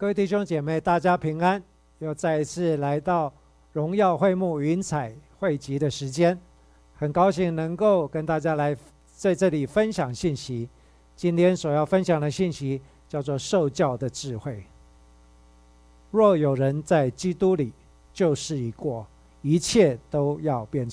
各位弟兄姐妹，大家平安！又再一次来到荣耀会幕云彩汇集的时间，很高兴能够跟大家来在这里分享信息。今天所要分享的信息叫做“受教的智慧”。若有人在基督里，就是一过，一切都要变。